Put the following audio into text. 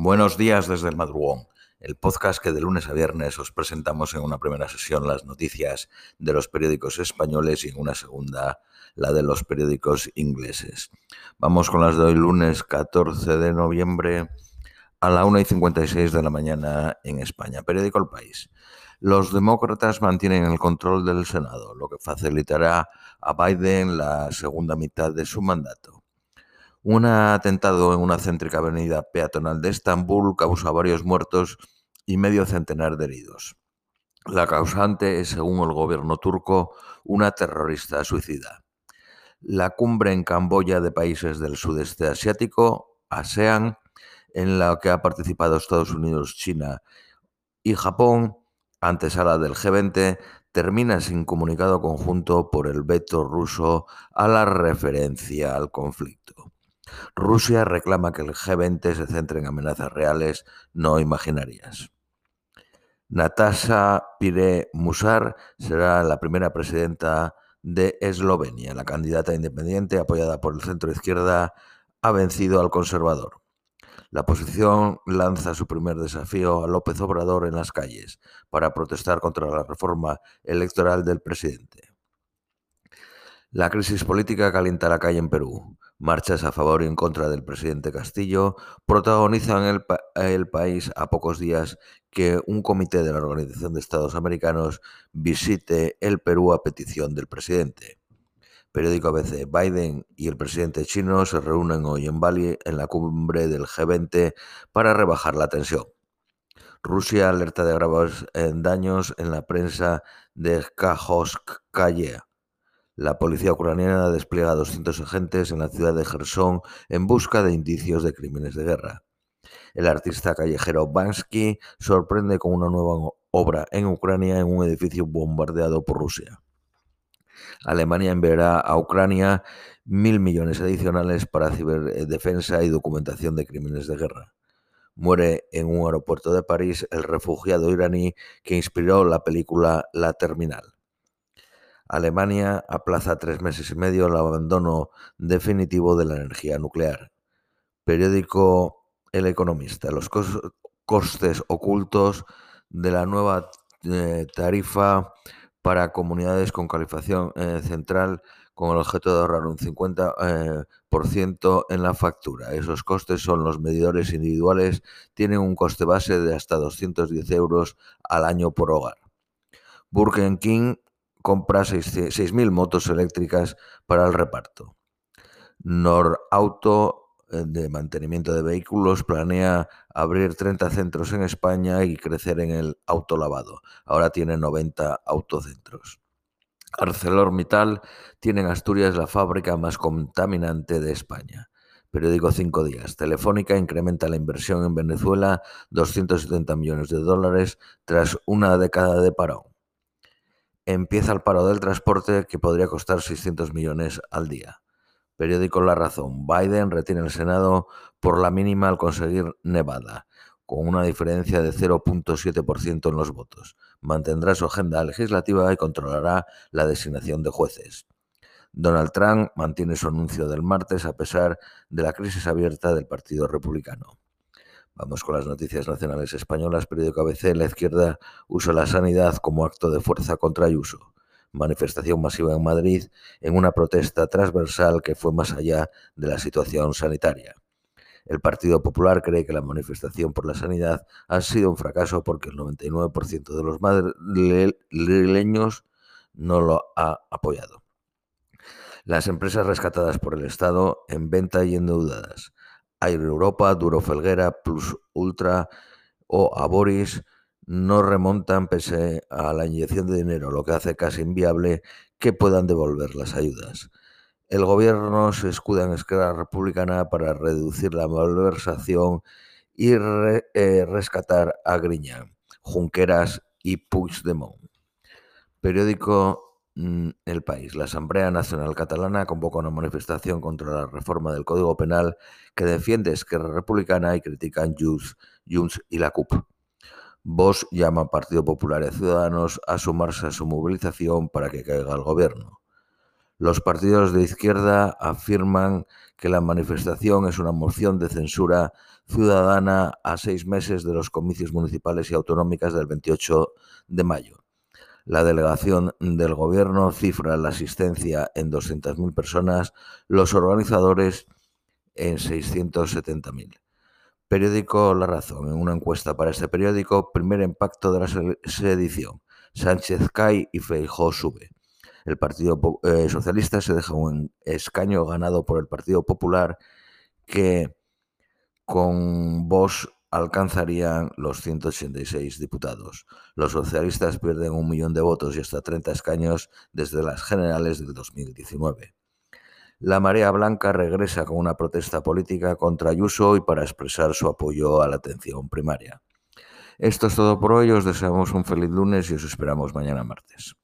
Buenos días desde el madrugón, el podcast que de lunes a viernes os presentamos en una primera sesión las noticias de los periódicos españoles y en una segunda la de los periódicos ingleses. Vamos con las de hoy lunes 14 de noviembre a la 1 y 56 de la mañana en España. Periódico El País. Los demócratas mantienen el control del Senado, lo que facilitará a Biden la segunda mitad de su mandato. Un atentado en una céntrica avenida peatonal de Estambul causa varios muertos y medio centenar de heridos. La causante es, según el gobierno turco, una terrorista suicida. La cumbre en Camboya de países del sudeste asiático, ASEAN, en la que ha participado Estados Unidos, China y Japón, antesala del G20, termina sin comunicado conjunto por el veto ruso a la referencia al conflicto. Rusia reclama que el G20 se centre en amenazas reales, no imaginarias. Natasha Pire Musar será la primera presidenta de Eslovenia. La candidata independiente, apoyada por el centro izquierda, ha vencido al conservador. La oposición lanza su primer desafío a López Obrador en las calles para protestar contra la reforma electoral del presidente. La crisis política calienta la calle en Perú. Marchas a favor y en contra del presidente Castillo protagonizan el, país a pocos días que un comité de la Organización de Estados Americanos visite el Perú a petición del presidente. Periódico ABC. Biden y el presidente chino se reúnen hoy en Bali en la cumbre del G20 para rebajar la tensión. Rusia alerta de graves eh, daños en la prensa de Kajovskaya. La policía ucraniana despliega 200 agentes en la ciudad de Gerson en busca de indicios de crímenes de guerra. El artista callejero Bansky sorprende con una nueva obra en Ucrania en un edificio bombardeado por Rusia. Alemania enviará a Ucrania mil millones adicionales para ciberdefensa y documentación de crímenes de guerra. Muere en un aeropuerto de París el refugiado iraní que inspiró la película La Terminal. Alemania aplaza tres meses y medio el abandono definitivo de la energía nuclear. Periódico El Economista. Los costes ocultos de la nueva eh, tarifa para comunidades con calificación eh, central con el objeto de ahorrar un 50% eh, en la factura. Esos costes son los medidores individuales, tienen un coste base de hasta 210 euros al año por hogar. Burger King compra 6.000 motos eléctricas para el reparto. Norauto eh, de mantenimiento de vehículos planea abrir 30 centros en España y crecer en el autolavado. Ahora tiene 90 autocentros. ArcelorMittal tiene en Asturias la fábrica más contaminante de España. Periódico Cinco Días. Telefónica incrementa la inversión en Venezuela 270 millones de dólares tras una década de parón. Empieza el paro del transporte que podría costar 600 millones al día. Periódico La Razón. Biden retiene el Senado por la mínima al conseguir Nevada, con una diferencia de 0.7% en los votos. Mantendrá su agenda legislativa y controlará la designación de jueces. Donald Trump mantiene su anuncio del martes a pesar de la crisis abierta del Partido Republicano. Vamos con las noticias nacionales españolas. Periódico ABC. La izquierda usa la sanidad como acto de fuerza contra Ayuso manifestación masiva en Madrid en una protesta transversal que fue más allá de la situación sanitaria. El Partido Popular cree que la manifestación por la sanidad ha sido un fracaso porque el 99% de los madrileños no lo ha apoyado. Las empresas rescatadas por el Estado en venta y endeudadas. Air Europa, Duro Felguera, Plus Ultra o Aboris no remontan pese a la inyección de dinero, lo que hace casi inviable que puedan devolver las ayudas. El gobierno se escuda en escala republicana para reducir la malversación y eh, rescatar a Griñán, Junqueras y Puigdemont. Periódico El País. La Asamblea Nacional Catalana convoca una manifestación contra la reforma del Código Penal que defiende Esquerra Republicana y critican Junts y la CUP. Vox llama a Partido Popular y a Ciudadanos a sumarse a su movilización para que caiga el gobierno. Los partidos de izquierda afirman que la manifestación es una moción de censura ciudadana a seis meses de los comicios municipales y autonómicas del 28 de mayo. La delegación del gobierno cifra la asistencia en 200.000 personas, los organizadores en 670.000. Periódico La Razón. En una encuesta para este periódico, primer impacto de la sedición. Sánchez cae y Feijó sube. El Partido eh, Socialista se deja un escaño ganado por el Partido Popular que con voz alcanzarían los 186 diputados. Los socialistas pierden un millón de votos y hasta 30 escaños desde las generales del 2019. La Marea Blanca regresa con una protesta política contra Ayuso y para expresar su apoyo a la atención primaria. Esto es todo por hoy, os deseamos un feliz lunes y os esperamos mañana martes.